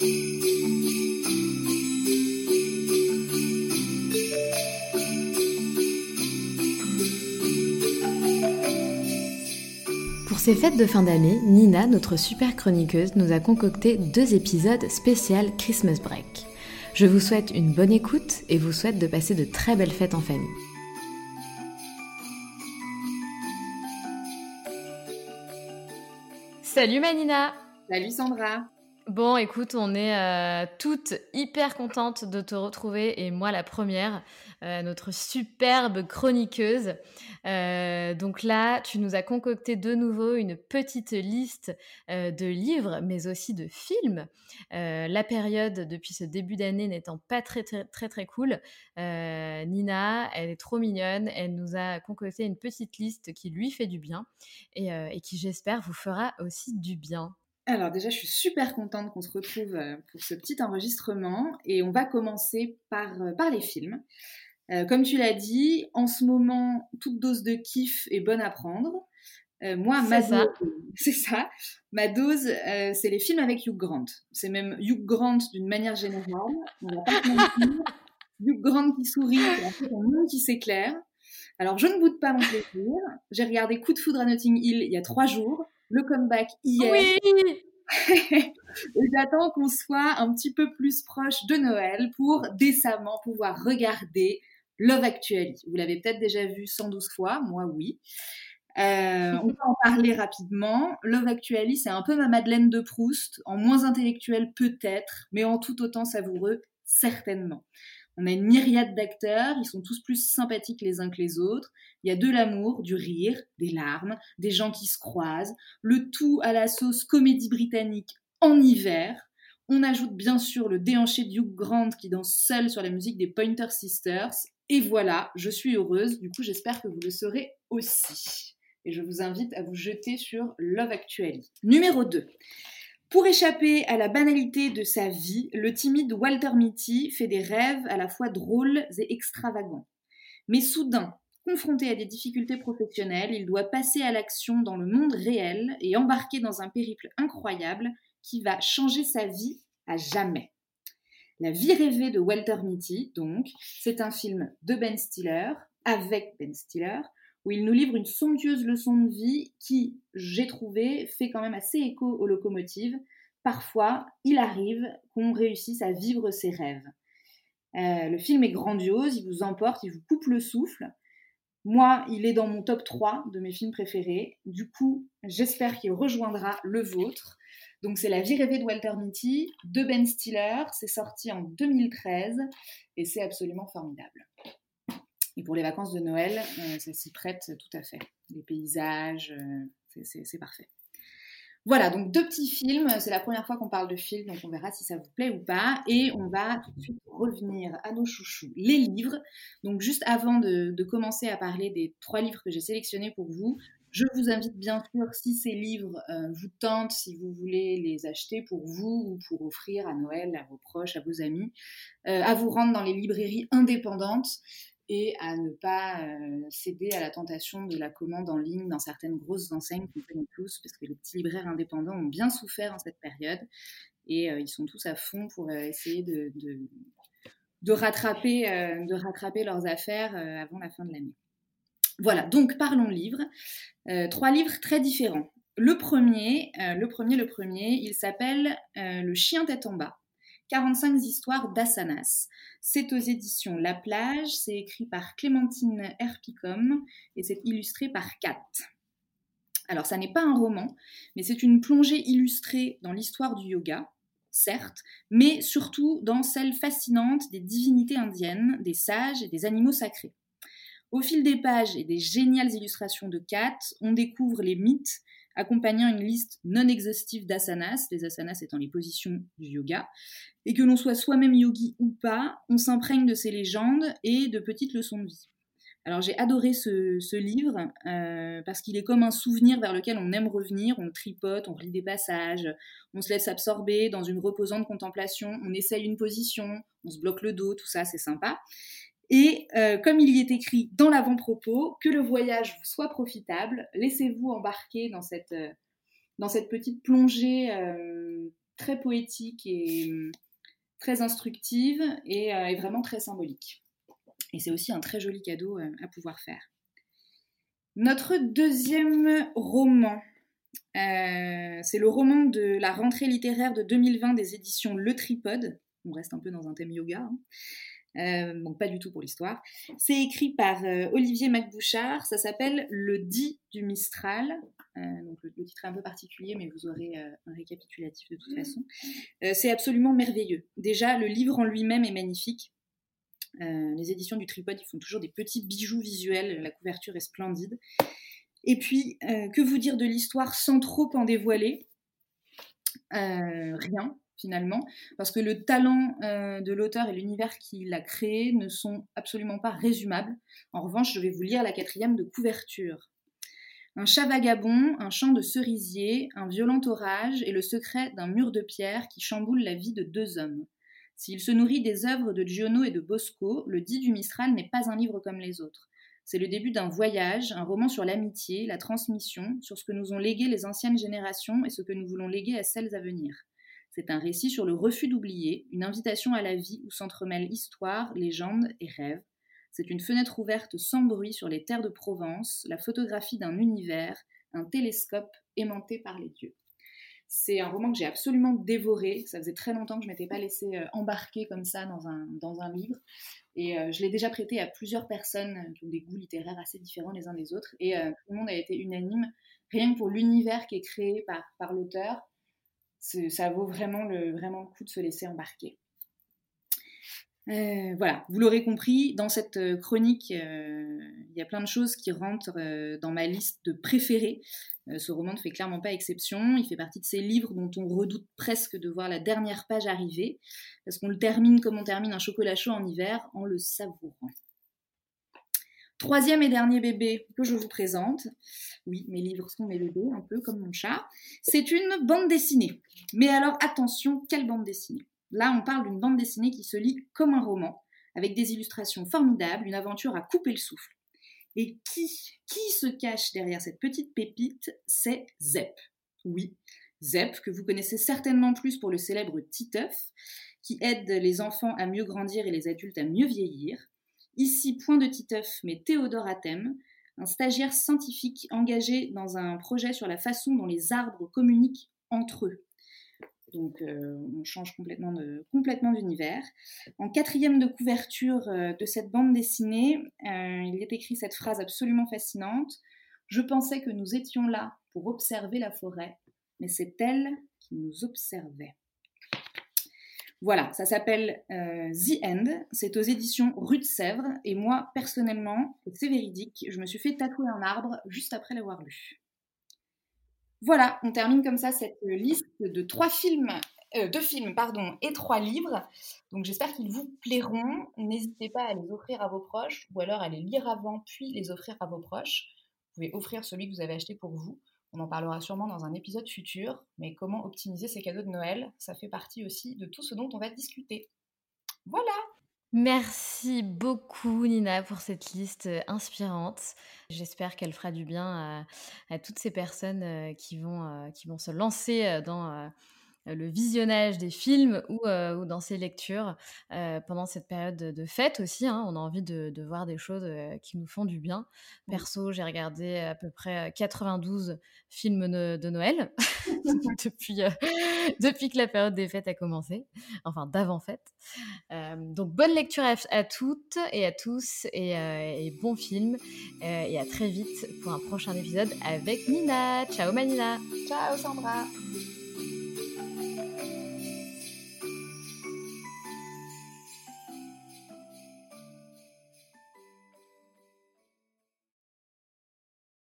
Pour ces fêtes de fin d'année, Nina, notre super chroniqueuse, nous a concocté deux épisodes spécial Christmas Break. Je vous souhaite une bonne écoute et vous souhaite de passer de très belles fêtes en famille. Salut Manina Salut Sandra Bon, écoute, on est euh, toutes hyper contentes de te retrouver et moi la première, euh, notre superbe chroniqueuse. Euh, donc là, tu nous as concocté de nouveau une petite liste de livres, mais aussi de films. la période depuis ce début d'année n'étant pas très très très très cool, Nina, elle est trop mignonne. Elle nous a concocté une petite liste qui lui fait du bien et qui j'espère vous fera aussi du bien. Alors déjà, je suis super contente qu'on se retrouve euh, pour ce petit enregistrement et on va commencer par, euh, par les films. Euh, comme tu l'as dit, en ce moment, toute dose de kiff est bonne à prendre. moi, ma dose, c'est ça. Ma dose, c'est les films avec Hugh Grant. C'est même Hugh Grant d'une manière générale. On va pas Hugh Grant qui sourit, un monde qui s'éclaire. Alors, je ne boude pas mon plaisir. J'ai regardé Coup de foudre à Notting Hill il y a trois jours le comeback hier. Oui j'attends qu'on soit un petit peu plus proche de Noël pour décemment pouvoir regarder Love Actually. Vous l'avez peut-être déjà vu 112 fois, moi oui. Euh, on va en parler rapidement. Love Actually, c'est un peu ma Madeleine de Proust, en moins intellectuel peut-être, mais en tout autant savoureux certainement. On a une myriade d'acteurs, ils sont tous plus sympathiques les uns que les autres. Il y a de l'amour, du rire, des larmes, des gens qui se croisent, le tout à la sauce comédie britannique en hiver. On ajoute bien sûr le déhanché de Hugh Grant qui danse seul sur la musique des Pointer Sisters. Et voilà, je suis heureuse, du coup j'espère que vous le serez aussi. Et je vous invite à vous jeter sur Love Actually. Numéro 2. Pour échapper à la banalité de sa vie, le timide Walter Mitty fait des rêves à la fois drôles et extravagants. Mais soudain, confronté à des difficultés professionnelles, il doit passer à l'action dans le monde réel et embarquer dans un périple incroyable qui va changer sa vie à jamais. La vie rêvée de Walter Mitty, donc, c'est un film de Ben Stiller, avec Ben Stiller, où il nous livre une somptueuse leçon de vie qui, j'ai trouvé, fait quand même assez écho aux locomotives. Parfois, il arrive qu'on réussisse à vivre ses rêves. Euh, le film est grandiose, il vous emporte, il vous coupe le souffle. Moi, il est dans mon top 3 de mes films préférés. Du coup, j'espère qu'il rejoindra le vôtre. Donc, c'est La vie rêvée de Walter Mitty de Ben Stiller. C'est sorti en 2013 et c'est absolument formidable. Et pour les vacances de Noël, euh, ça s'y prête tout à fait. Les paysages, euh, c'est parfait. Voilà, donc deux petits films. C'est la première fois qu'on parle de films, donc on verra si ça vous plaît ou pas. Et on va tout de suite revenir à nos chouchous, les livres. Donc juste avant de, commencer à parler des trois livres que j'ai sélectionnés pour vous, je vous invite bien sûr, si ces livres euh, vous tentent, si vous voulez les acheter pour vous ou pour offrir à Noël, à vos proches, à vos amis, à vous rendre dans les librairies indépendantes et à ne pas euh, céder à la tentation de la commande en ligne dans certaines grosses enseignes qu'on connaît tous, parce que les petits libraires indépendants ont bien souffert en cette période et euh, ils sont tous à fond pour euh, essayer de, rattraper, de rattraper leurs affaires avant la fin de l'année. Voilà, donc parlons livres. trois livres très différents. Le premier, le premier, le premier, il s'appelle Le chien tête en bas 45 histoires d'asanas. C'est aux éditions La Plage, c'est écrit par Clémentine Herpicom et c'est illustré par Kat. Alors ça n'est pas un roman, mais c'est une plongée illustrée dans l'histoire du yoga, certes, mais surtout dans celle fascinante des divinités indiennes, des sages et des animaux sacrés. Au fil des pages et des géniales illustrations de Kat, on découvre les mythes accompagnant une liste non exhaustive d'asanas, les asanas étant les positions du yoga, et que l'on soit soi-même yogi ou pas, on s'imprègne de ces légendes et de petites leçons de vie. Alors j'ai adoré ce, livre euh, parce qu'il est comme un souvenir vers lequel on aime revenir, on tripote, on relit des passages, on se laisse absorber dans une reposante contemplation, on essaye une position, on se bloque le dos, tout ça c'est sympa. Et euh, comme il y est écrit dans l'avant-propos, que le voyage vous soit profitable, laissez-vous embarquer dans cette, euh, dans cette petite plongée euh, très poétique et très instructive et, vraiment très symbolique. Et c'est aussi un très joli cadeau à pouvoir faire. Notre deuxième roman, c'est le roman de la rentrée littéraire de 2020 des éditions Le Tripode. On reste un peu dans un thème yoga. Hein. Euh, donc pas du tout pour l'histoire. C'est écrit par euh, Olivier Macbouchard, ça s'appelle Le dit du Mistral. Euh, donc le, titre est un peu particulier, mais vous aurez un récapitulatif de toute façon. c'est absolument merveilleux. Déjà, le livre en lui-même est magnifique. les éditions du Tripod, ils font toujours des petits bijoux visuels, la couverture est splendide. Et puis, que vous dire de l'histoire sans trop en dévoiler? Rien finalement, parce que le talent euh, de l'auteur et l'univers qu'il a créé ne sont absolument pas résumables. En revanche, je vais vous lire la quatrième de couverture. Un chat vagabond, un champ de cerisier, un violent orage et le secret d'un mur de pierre qui chamboule la vie de deux hommes. S'il se nourrit des œuvres de Giono et de Bosco, le dit du Mistral n'est pas un livre comme les autres. C'est le début d'un voyage, un roman sur l'amitié, la transmission, sur ce que nous ont légué les anciennes générations et ce que nous voulons léguer à celles à venir. C'est un récit sur le refus d'oublier, une invitation à la vie où s'entremêlent histoire, légende et rêve. C'est une fenêtre ouverte sans bruit sur les terres de Provence, la photographie d'un univers, un télescope aimanté par les dieux. C'est un roman que j'ai absolument dévoré. Ça faisait très longtemps que je ne m'étais pas laissé euh, embarquer comme ça dans un, dans un livre. Et euh, je l'ai déjà prêté à plusieurs personnes qui ont des goûts littéraires assez différents les uns des autres. Et euh, tout le monde a été unanime, rien que pour l'univers qui est créé par, par l'auteur ça vaut vraiment le, vraiment le coup de se laisser embarquer. Euh, voilà, vous l'aurez compris, dans cette euh, chronique, euh, il y a plein de choses qui rentrent dans ma liste de préférés. ce roman ne fait clairement pas exception. Il fait partie de ces livres dont on redoute presque de voir la dernière page arriver, parce qu'on le termine comme on termine un chocolat chaud en hiver, en le savourant. Troisième et dernier bébé que je vous présente, oui, mes livres sont mes bébés, un peu comme mon chat, c'est une bande dessinée. Mais alors attention, quelle bande dessinée? Là, on parle d'une bande dessinée qui se lit comme un roman, avec des illustrations formidables, une aventure à couper le souffle. Et qui, qui se cache derrière cette petite pépite? C'est Zep. Oui, Zep, que vous connaissez certainement plus pour le célèbre Titeuf, qui aide les enfants à mieux grandir et les adultes à mieux vieillir. Ici, point de Titeuf, mais Théodore Athème, un stagiaire scientifique engagé dans un projet sur la façon dont les arbres communiquent entre eux. Donc euh, on change complètement d'univers. En quatrième de couverture euh, de cette bande dessinée, euh, il est écrit cette phrase absolument fascinante. Je pensais que nous étions là pour observer la forêt, mais c'est elle qui nous observait. Voilà, ça s'appelle euh, The End. C'est aux éditions Rue de Sèvres. Et moi, personnellement, c'est véridique, je me suis fait tatouer un arbre juste après l'avoir lu. Voilà, on termine comme ça cette liste de trois films, euh, deux films, pardon, et trois livres. Donc j'espère qu'ils vous plairont. N'hésitez pas à les offrir à vos proches ou alors à les lire avant puis les offrir à vos proches. Vous pouvez offrir celui que vous avez acheté pour vous. On en parlera sûrement dans un épisode futur, mais comment optimiser ces cadeaux de Noël, ça fait partie aussi de tout ce dont on va discuter. Voilà Merci beaucoup Nina pour cette liste euh, inspirante. J'espère qu'elle fera du bien à, toutes ces personnes euh, qui vont, euh, qui vont se lancer dans, le visionnage des films ou, ou dans ses lectures pendant cette période de, fête aussi. Hein. on a envie de, de voir des choses qui nous font du bien. Perso, j'ai regardé à peu près 92 films de, Noël depuis, depuis que la période des fêtes a commencé, enfin d'avant-fête. donc bonne lecture à, toutes et à tous et, et bon film et à très vite pour un prochain épisode avec Nina. Ciao Manina Ciao Sandra